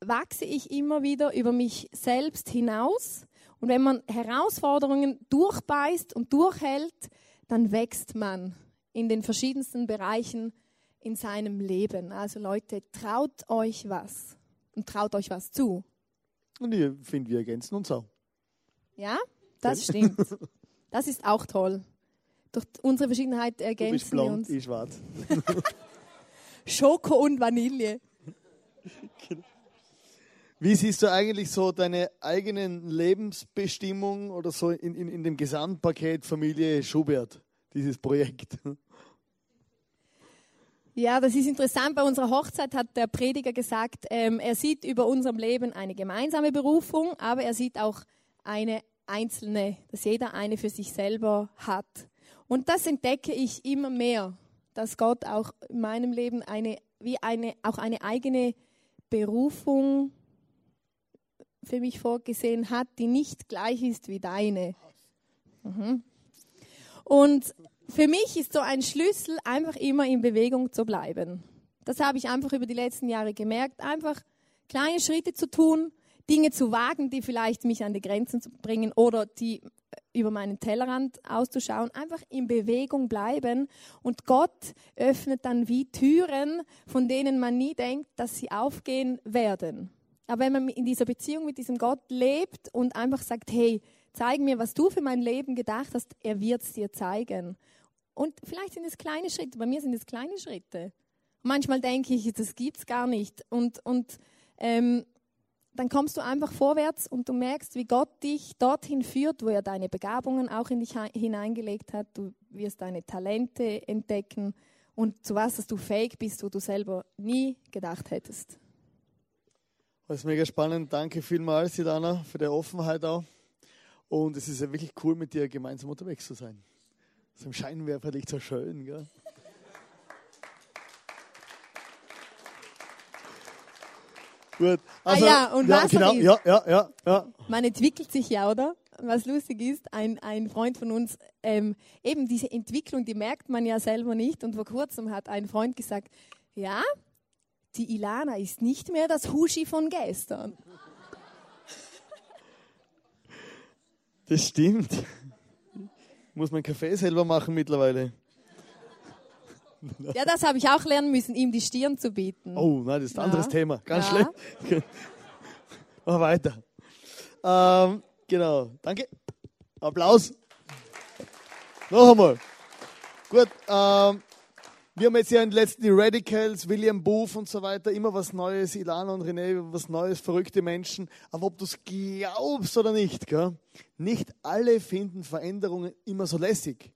wachse ich immer wieder über mich selbst hinaus. Und wenn man Herausforderungen durchbeißt und durchhält, dann wächst man in den verschiedensten Bereichen in seinem Leben. Also Leute, traut euch was und traut euch was zu. Und ich finde, wir ergänzen uns auch. Ja, das stimmt. Das ist auch toll. Durch unsere Verschiedenheit ergänzen du bist blond, wir uns. Ich schwarz. Schoko und Vanille. Wie siehst du eigentlich so deine eigenen Lebensbestimmung oder so in, in, in dem Gesamtpaket Familie Schubert, dieses Projekt? Ja, das ist interessant. Bei unserer Hochzeit hat der Prediger gesagt, ähm, er sieht über unserem Leben eine gemeinsame Berufung, aber er sieht auch eine einzelne, dass jeder eine für sich selber hat. Und das entdecke ich immer mehr, dass Gott auch in meinem Leben eine, wie eine, auch eine eigene Berufung für mich vorgesehen hat, die nicht gleich ist wie deine. Mhm. Und für mich ist so ein Schlüssel, einfach immer in Bewegung zu bleiben. Das habe ich einfach über die letzten Jahre gemerkt. Einfach kleine Schritte zu tun, Dinge zu wagen, die vielleicht mich an die Grenzen bringen oder die über meinen Tellerrand auszuschauen, einfach in Bewegung bleiben und Gott öffnet dann wie Türen, von denen man nie denkt, dass sie aufgehen werden. Aber wenn man in dieser Beziehung mit diesem Gott lebt und einfach sagt, hey, zeig mir, was du für mein Leben gedacht hast, er wird es dir zeigen. Und vielleicht sind es kleine Schritte, bei mir sind es kleine Schritte. Manchmal denke ich, das gibt es gar nicht. Und, und ähm, dann kommst du einfach vorwärts und du merkst, wie Gott dich dorthin führt, wo er deine Begabungen auch in dich hineingelegt hat. Du wirst deine Talente entdecken und zu was dass du fähig bist, wo du selber nie gedacht hättest. Das ist mega spannend. Danke vielmals, Sidana, für die Offenheit auch. Und es ist ja wirklich cool, mit dir gemeinsam unterwegs zu sein. So im Scheinwerferlicht so schön, gell? Gut. Also, ah ja, und ja, was genau, ist, ja, ja, ja, ja. Man entwickelt sich ja, oder? Was lustig ist, ein, ein Freund von uns, ähm, eben diese Entwicklung, die merkt man ja selber nicht. Und vor kurzem hat ein Freund gesagt, ja, die Ilana ist nicht mehr das Huschi von gestern. Das stimmt. Muss mein Kaffee selber machen mittlerweile. Ja, das habe ich auch lernen müssen, ihm die Stirn zu bieten. Oh, nein, das ist ein anderes Thema. Ganz ja. schlecht. Mach weiter. Ähm, genau. Danke. Applaus. Noch einmal. Gut. Ähm, wir haben jetzt ja in den letzten die Radicals, William Booth und so weiter, immer was Neues, Ilana und René, was Neues, verrückte Menschen. Aber ob du es glaubst oder nicht, gell? nicht alle finden Veränderungen immer so lässig.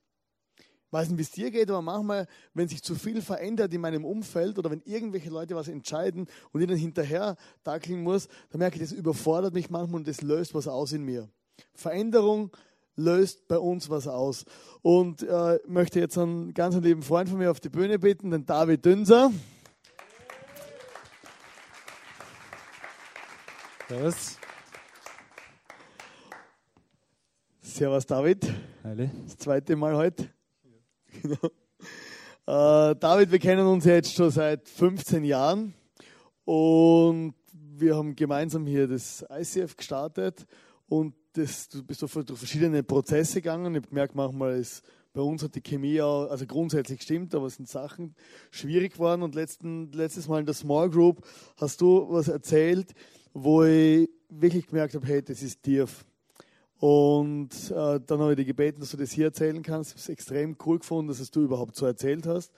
Ich weiß nicht, wie es dir geht, aber manchmal, wenn sich zu viel verändert in meinem Umfeld oder wenn irgendwelche Leute was entscheiden und ich dann hinterher tackeln muss, dann merke ich, das überfordert mich manchmal und das löst was aus in mir. Veränderung löst bei uns was aus. Und äh, möchte jetzt einen ganz lieben Freund von mir auf die Bühne bitten, den David Dünser. Servus. Servus David. Hallo. Das zweite Mal heute. Genau. Äh, David, wir kennen uns jetzt schon seit 15 Jahren und wir haben gemeinsam hier das ICF gestartet und das, du bist durch verschiedene Prozesse gegangen. Ich habe gemerkt, manchmal ist bei uns hat die Chemie auch, also grundsätzlich stimmt, aber es sind Sachen schwierig geworden. Und letzten, letztes Mal in der Small Group hast du was erzählt, wo ich wirklich gemerkt habe, hey, das ist tief. Und äh, dann habe ich dich gebeten, dass du das hier erzählen kannst. Ich habe es extrem cool gefunden, dass es du überhaupt so erzählt hast.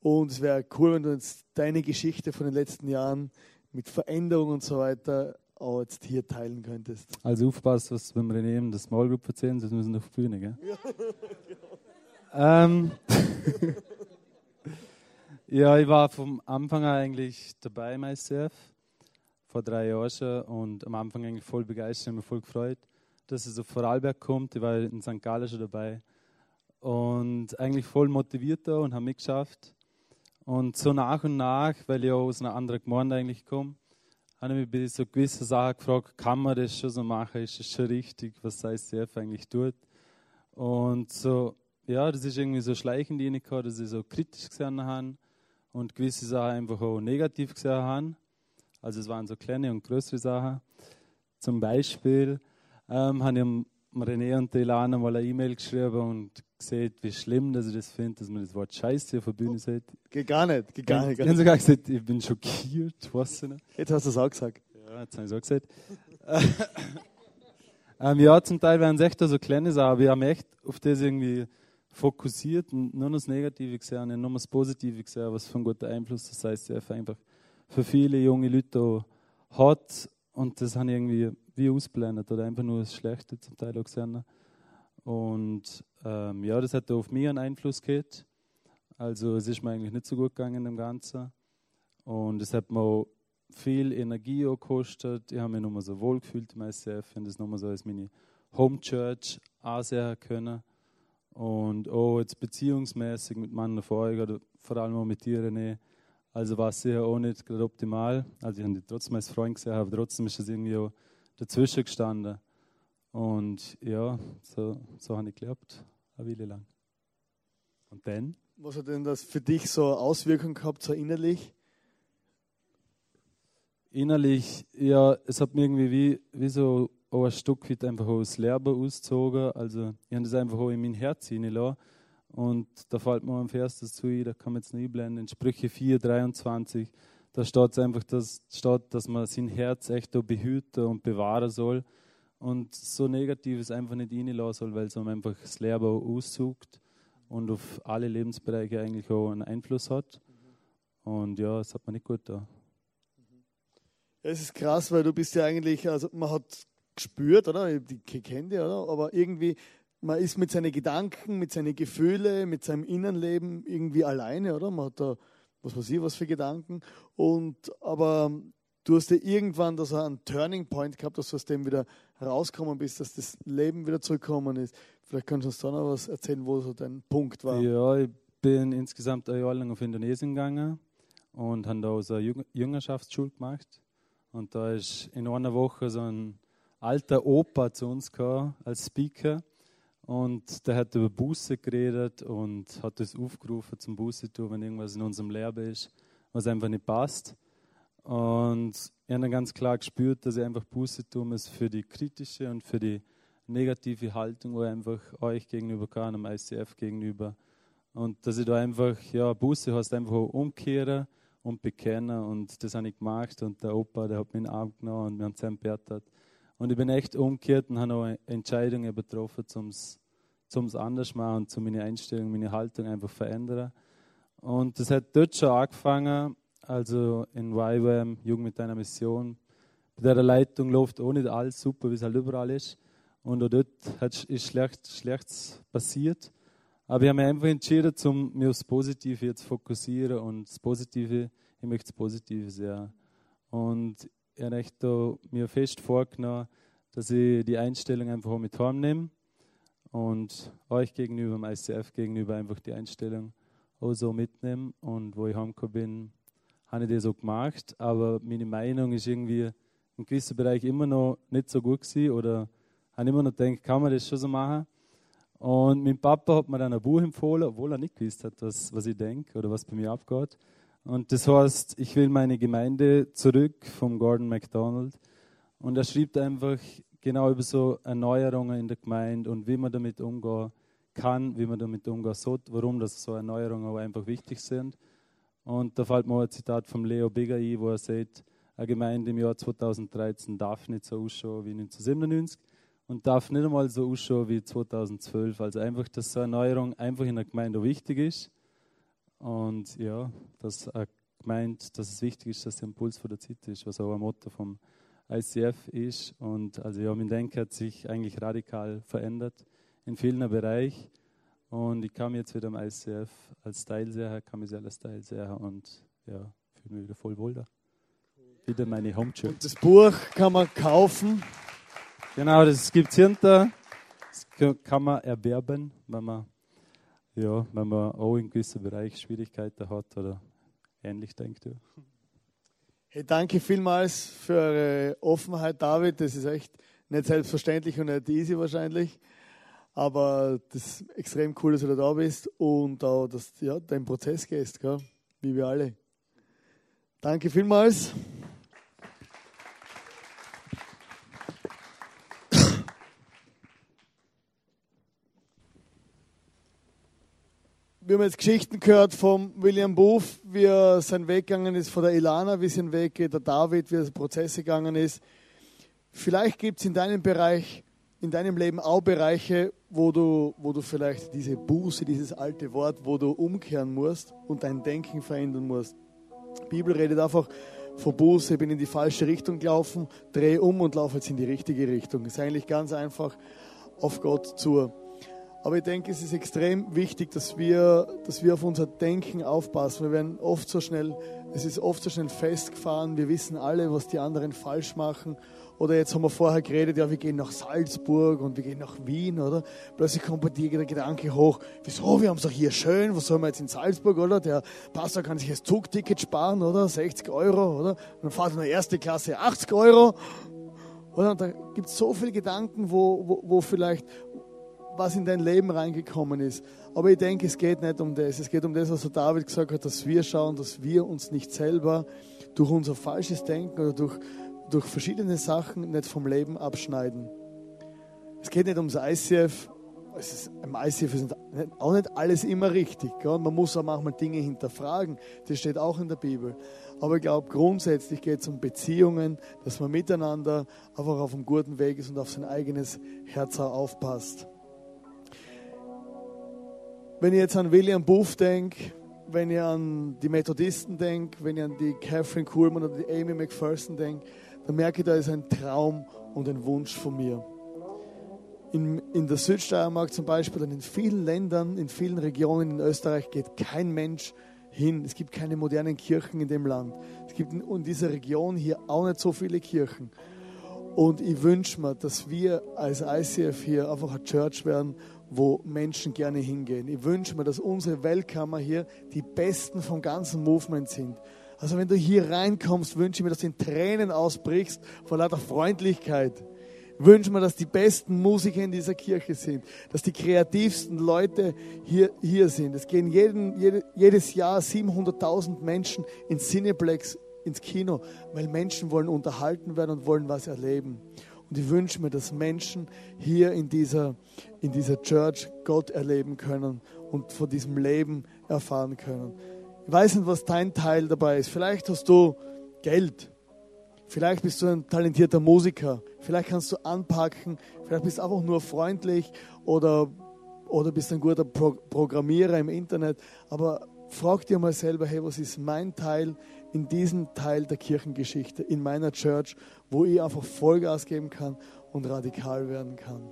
Und es wäre cool, wenn du jetzt deine Geschichte von den letzten Jahren mit Veränderungen und so weiter auch jetzt hier teilen könntest. Also aufpasst, was wenn wir eben das Small Group erzählen, sonst müssen wir auf die Bühne, gell? Ja. ähm, ja, ich war vom Anfang an eigentlich dabei im ICF, vor drei Jahren schon und am Anfang eigentlich voll begeistert, und voll gefreut, dass es auf Vorarlberg kommt. Ich war in St. Gallen schon dabei und eigentlich voll motiviert da und habe mitgeschafft. Und so nach und nach, weil ich auch aus einer anderen Gemeinde eigentlich komme, habe ich mich bei so gewissen Sachen gefragt, kann man das schon so machen? Ist das schon richtig, was ICF eigentlich tut? Und so, ja, das ist irgendwie so schleichend reingekommen, dass ich so kritisch gesehen habe und gewisse Sachen einfach auch negativ gesehen habe. Also es waren so kleine und größere Sachen. Zum Beispiel ähm, habe ich René und Ilana mal eine E-Mail geschrieben und gesehen, wie schlimm dass ich das finde, dass man das Wort Scheiße auf der Bühne sieht. Geht gar nicht, geht gar nicht. Ich habe sogar gesagt, ich bin schockiert, was nicht. Jetzt hast du es auch gesagt. Ja, jetzt habe ich es auch gesagt. ähm, ja, zum Teil werden es echt so kleine Sachen, aber wir haben echt auf das irgendwie fokussiert und nur das Negative gesehen, und nur das Positive gesehen, was für ein guter Einfluss das heißt, einfach für viele junge Leute hat und das haben irgendwie wie ausblendet oder einfach nur das Schlechte zum Teil auch gesehen. Und ähm, ja, das hat auf mich einen Einfluss gehabt. Also es ist mir eigentlich nicht so gut gegangen dem Ganzen. Und es hat mir auch viel Energie auch gekostet. Ich habe mich nochmal so wohl gefühlt im ICF und das nochmal so als meine Home Church ansehen können. Und auch jetzt beziehungsmäßig mit euch oder vor allem auch mit dir, René. Also war es sicher auch nicht gerade optimal. Also ich habe trotzdem als Freund gesehen, aber trotzdem ist es irgendwie auch dazwischen gestanden. Und ja, so, so habe ich gelebt, eine Weile lang. Und dann? Was hat denn das für dich so Auswirkungen gehabt, so innerlich? Innerlich, ja, es hat mir irgendwie wie, wie so auch ein Stück weit einfach aus Leben ausgezogen. Also ich habe das einfach auch in mein Herz hineingelassen. Und da fällt mir ein Vers dazu da kann man jetzt nicht einblenden, in Sprüche 4, 23. Da steht einfach, dass, steht, dass man sein Herz echt behüten und bewahren soll. Und so Negatives einfach nicht reinlassen soll, weil es einfach das Leben aussucht und auf alle Lebensbereiche eigentlich auch einen Einfluss hat. Und ja, das hat man nicht gut da. Es ist krass, weil du bist ja eigentlich, also man hat gespürt, oder? Die kennt ihr, oder? Aber irgendwie, man ist mit seinen Gedanken, mit seinen Gefühlen, mit seinem Innenleben irgendwie alleine, oder? Man hat da, was weiß ich, was für Gedanken. Und, aber du hast ja irgendwann da so einen Turning Point gehabt, dass du aus dem wieder rausgekommen bist, dass das Leben wieder zurückgekommen ist. Vielleicht kannst du uns da noch was erzählen, wo so dein Punkt war. Ja, ich bin insgesamt ein Jahr lang auf Indonesien gegangen und habe da so eine Jüngerschaftsschule gemacht. Und da ist in einer Woche so ein alter Opa zu uns gekommen als Speaker. Und der hat über Buße geredet und hat uns aufgerufen zum Buße tun, wenn irgendwas in unserem Leben ist, was einfach nicht passt. Und ich habe dann ganz klar gespürt, dass ich einfach Buße tun muss für die kritische und für die negative Haltung, wo einfach euch gegenüber kann, am ICF gegenüber. Und dass ich da einfach, ja, Buße heißt einfach umkehren und bekennen. Und das habe ich gemacht. Und der Opa, der hat mich in den Arm genommen und wir haben zusammen. Und ich bin echt umgekehrt und habe auch Entscheidungen getroffen, um es anders zu machen und zu meine Einstellung, meine Haltung einfach verändern. Und das hat dort schon angefangen, also in YWAM, Jugend mit einer Mission. Bei der Leitung läuft auch nicht alles super, wie es halt überall ist. Und auch dort ist schlecht, Schlechtes passiert. Aber ich habe mich einfach entschieden, um mich aufs Positive jetzt zu fokussieren. Und das Positive, ich möchte das Positive sehen. Und ich habe mir fest vorgenommen, dass ich die Einstellung einfach mit heimnehme und euch gegenüber, dem ICF gegenüber, einfach die Einstellung auch so mitnehme. Und wo ich heimgekommen bin, habe ich das so gemacht. Aber meine Meinung ist irgendwie in gewissen Bereichen immer noch nicht so gut gewesen oder habe immer noch gedacht, kann man das schon so machen? Und mein Papa hat mir dann ein Buch empfohlen, obwohl er nicht gewusst hat, was, was ich denke oder was bei mir abgeht. Und das heißt, ich will meine Gemeinde zurück vom Gordon MacDonald. Und er schreibt einfach genau über so Erneuerungen in der Gemeinde und wie man damit umgehen kann, wie man damit umgehen sollte, warum das so Erneuerungen auch einfach wichtig sind. Und da fällt mir ein Zitat von Leo Bigger ein, wo er sagt, eine Gemeinde im Jahr 2013 darf nicht so ausschauen wie 1997 und darf nicht einmal so ausschauen wie 2012. Also einfach, dass so eine Erneuerung einfach in der Gemeinde wichtig ist und ja, dass er gemeint, dass es wichtig ist, dass der Impuls von der Zeit ist, was auch ein Motto vom ICF ist. Und also ja, mein Denken hat sich eigentlich radikal verändert in vielen Bereichen. Und ich kam jetzt wieder am ICF als Teilseher, kam ich als Teilseher und ja, fühle mich wieder voll wohl da. Wieder meine Home Church. Und das Buch kann man kaufen. Genau, das gibt es hinter. Das kann man erwerben, wenn man ja, wenn man auch in gewissen Bereichen Schwierigkeiten hat oder ähnlich denkt. Ja. Hey, danke vielmals für eure Offenheit, David. Das ist echt nicht selbstverständlich und nicht easy wahrscheinlich. Aber das ist extrem cool, dass du da bist und auch, dass ja, deinen Prozess gehst, gell? wie wir alle. Danke vielmals. Wir haben jetzt Geschichten gehört von William Booth, wie er seinen Weg gegangen ist, von der Ilana, wie sein Weg geht, der David, wie er Prozesse gegangen ist. Vielleicht gibt es in deinem Bereich, in deinem Leben auch Bereiche, wo du, wo du vielleicht diese Buße, dieses alte Wort, wo du umkehren musst und dein Denken verändern musst. Die Bibel redet einfach von Buße, bin in die falsche Richtung gelaufen, drehe um und laufe jetzt in die richtige Richtung. Ist eigentlich ganz einfach auf Gott zu. Aber ich denke, es ist extrem wichtig, dass wir, dass wir auf unser Denken aufpassen. Wir werden oft so schnell, es ist oft so schnell festgefahren. Wir wissen alle, was die anderen falsch machen. Oder jetzt haben wir vorher geredet, ja, wir gehen nach Salzburg und wir gehen nach Wien, oder? Plötzlich kommt bei dir der Gedanke hoch, wieso, wir haben es doch hier schön, was sollen wir jetzt in Salzburg, oder? Der Pastor kann sich das Zugticket sparen, oder? 60 Euro, oder? Und dann fahrt er in der erste Klasse 80 Euro. Oder? Und da gibt es so viele Gedanken, wo, wo, wo vielleicht was in dein Leben reingekommen ist. Aber ich denke, es geht nicht um das. Es geht um das, was der David gesagt hat, dass wir schauen, dass wir uns nicht selber durch unser falsches Denken oder durch durch verschiedene Sachen nicht vom Leben abschneiden. Es geht nicht ums ICF. Es ist, Im ICF ist auch nicht alles immer richtig. Gell? Man muss auch manchmal Dinge hinterfragen. Das steht auch in der Bibel. Aber ich glaube, grundsätzlich geht es um Beziehungen, dass man miteinander einfach auf einem guten Weg ist und auf sein eigenes Herz auch aufpasst. Wenn ich jetzt an William Buff denke, wenn ich an die Methodisten denke, wenn ich an die Catherine Kuhlmann oder die Amy McPherson denke, dann merke ich, da ist ein Traum und ein Wunsch von mir. In, in der Südsteiermark zum Beispiel und in vielen Ländern, in vielen Regionen in Österreich geht kein Mensch hin. Es gibt keine modernen Kirchen in dem Land. Es gibt in dieser Region hier auch nicht so viele Kirchen. Und ich wünsche mir, dass wir als ICF hier einfach eine Church werden, wo Menschen gerne hingehen. Ich wünsche mir, dass unsere Weltkammer hier die Besten vom ganzen Movement sind. Also wenn du hier reinkommst, wünsche ich mir, dass du in Tränen ausbrichst vor lauter Freundlichkeit. Wünsche mir, dass die besten Musiker in dieser Kirche sind, dass die kreativsten Leute hier, hier sind. Es gehen jeden, jede, jedes Jahr 700.000 Menschen ins Cineplex, ins Kino, weil Menschen wollen unterhalten werden und wollen was erleben. Und ich wünsche mir, dass Menschen hier in dieser, in dieser Church Gott erleben können und von diesem Leben erfahren können. Ich weiß nicht, was dein Teil dabei ist. Vielleicht hast du Geld. Vielleicht bist du ein talentierter Musiker. Vielleicht kannst du anpacken. Vielleicht bist du einfach nur freundlich oder, oder bist ein guter Pro Programmierer im Internet. Aber frag dir mal selber, hey, was ist mein Teil in diesem Teil der Kirchengeschichte, in meiner Church, wo ich einfach Vollgas geben kann und radikal werden kann.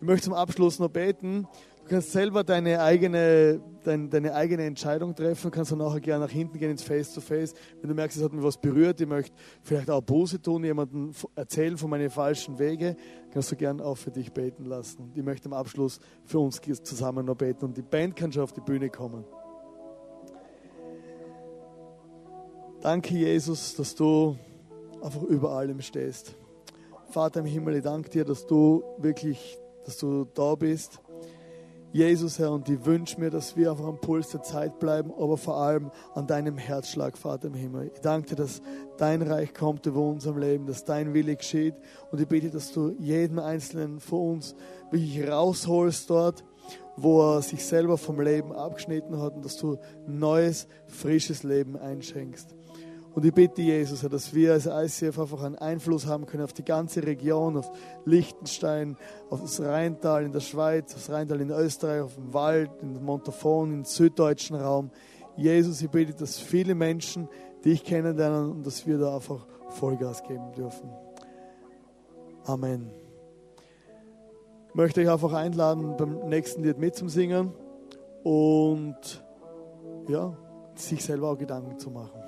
Ich möchte zum Abschluss noch beten. Du kannst selber deine eigene, dein, deine eigene Entscheidung treffen. Kannst dann nachher gerne nach hinten gehen ins Face-to-Face. -face. Wenn du merkst, es hat mich was berührt, ich möchte vielleicht auch Buße tun, jemanden erzählen von meinen falschen Wege, kannst du gerne auch für dich beten lassen. Und ich möchte am Abschluss für uns zusammen noch beten. Und die Band kann schon auf die Bühne kommen. Danke, Jesus, dass du einfach über allem stehst. Vater im Himmel, ich danke dir, dass du wirklich, dass du da bist Jesus, Herr, und ich wünsche mir, dass wir einfach am Puls der Zeit bleiben, aber vor allem an deinem Herzschlag, Vater im Himmel. Ich danke dir, dass dein Reich kommt über unserem Leben, dass dein Wille geschieht. Und ich bitte, dass du jeden Einzelnen von uns wirklich rausholst dort, wo er sich selber vom Leben abgeschnitten hat und dass du neues, frisches Leben einschenkst. Und ich bitte Jesus, dass wir als ICF einfach einen Einfluss haben können auf die ganze Region, auf Liechtenstein, auf das Rheintal in der Schweiz, auf das Rheintal in Österreich, auf den Wald, in Montafon, im süddeutschen Raum. Jesus, ich bitte, dass viele Menschen dich kennenlernen und dass wir da einfach Vollgas geben dürfen. Amen. Ich möchte euch einfach einladen, beim nächsten Lied mitzusingen und ja, sich selber auch Gedanken zu machen.